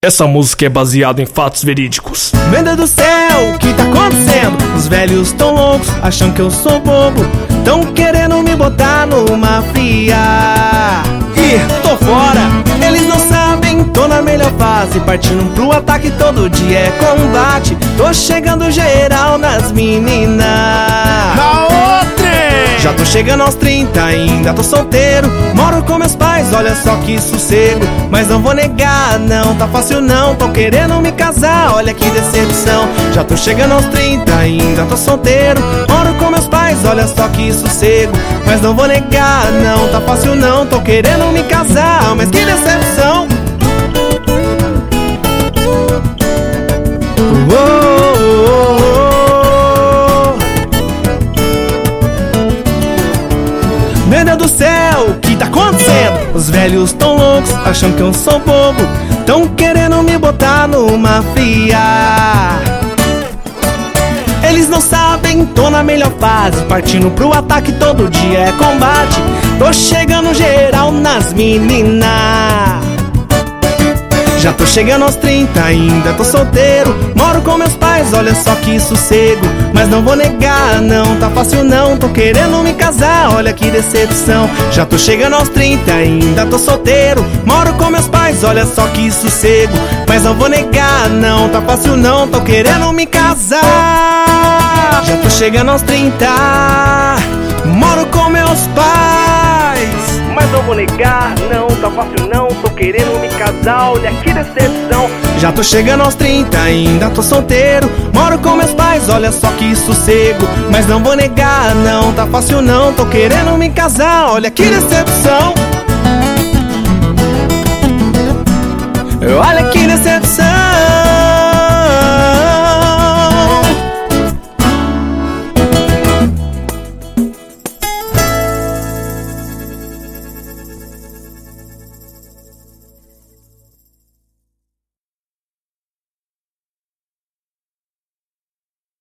Essa música é baseada em fatos verídicos. Meu Deus do céu, o que tá acontecendo? Os velhos tão loucos, acham que eu sou bobo. Tão querendo me botar numa fria. Ih, tô fora, eles não sabem, tô na melhor fase. Partindo pro ataque, todo dia é combate. Tô chegando geral nas meninas. Já tô chegando aos 30, ainda tô solteiro. Moro com meus pais, olha só que sossego. Mas não vou negar, não tá fácil não. Tô querendo me casar, olha que decepção. Já tô chegando aos 30, ainda tô solteiro. Moro com meus pais, olha só que sossego. Mas não vou negar, não tá fácil não. Tô querendo me casar, mas que decepção. Meu Deus do céu, o que tá acontecendo? Os velhos tão loucos, acham que eu sou bobo Tão querendo me botar numa fria. Eles não sabem, tô na melhor fase Partindo pro ataque, todo dia é combate. Tô chegando geral nas meninas já tô chegando aos 30, ainda tô solteiro. Moro com meus pais, olha só que sossego. Mas não vou negar, não tá fácil não. Tô querendo me casar, olha que decepção. Já tô chegando aos 30, ainda tô solteiro. Moro com meus pais, olha só que sossego. Mas não vou negar, não tá fácil não. Tô querendo me casar. Já tô chegando aos 30, moro com meus pais. Não vou negar, não tá fácil não Tô querendo me casar, olha que decepção. Já tô chegando aos 30, ainda tô solteiro Moro com meus pais, olha só que sossego. Mas não vou negar, não tá fácil não Tô querendo me casar, olha que decepção. Olha que decepção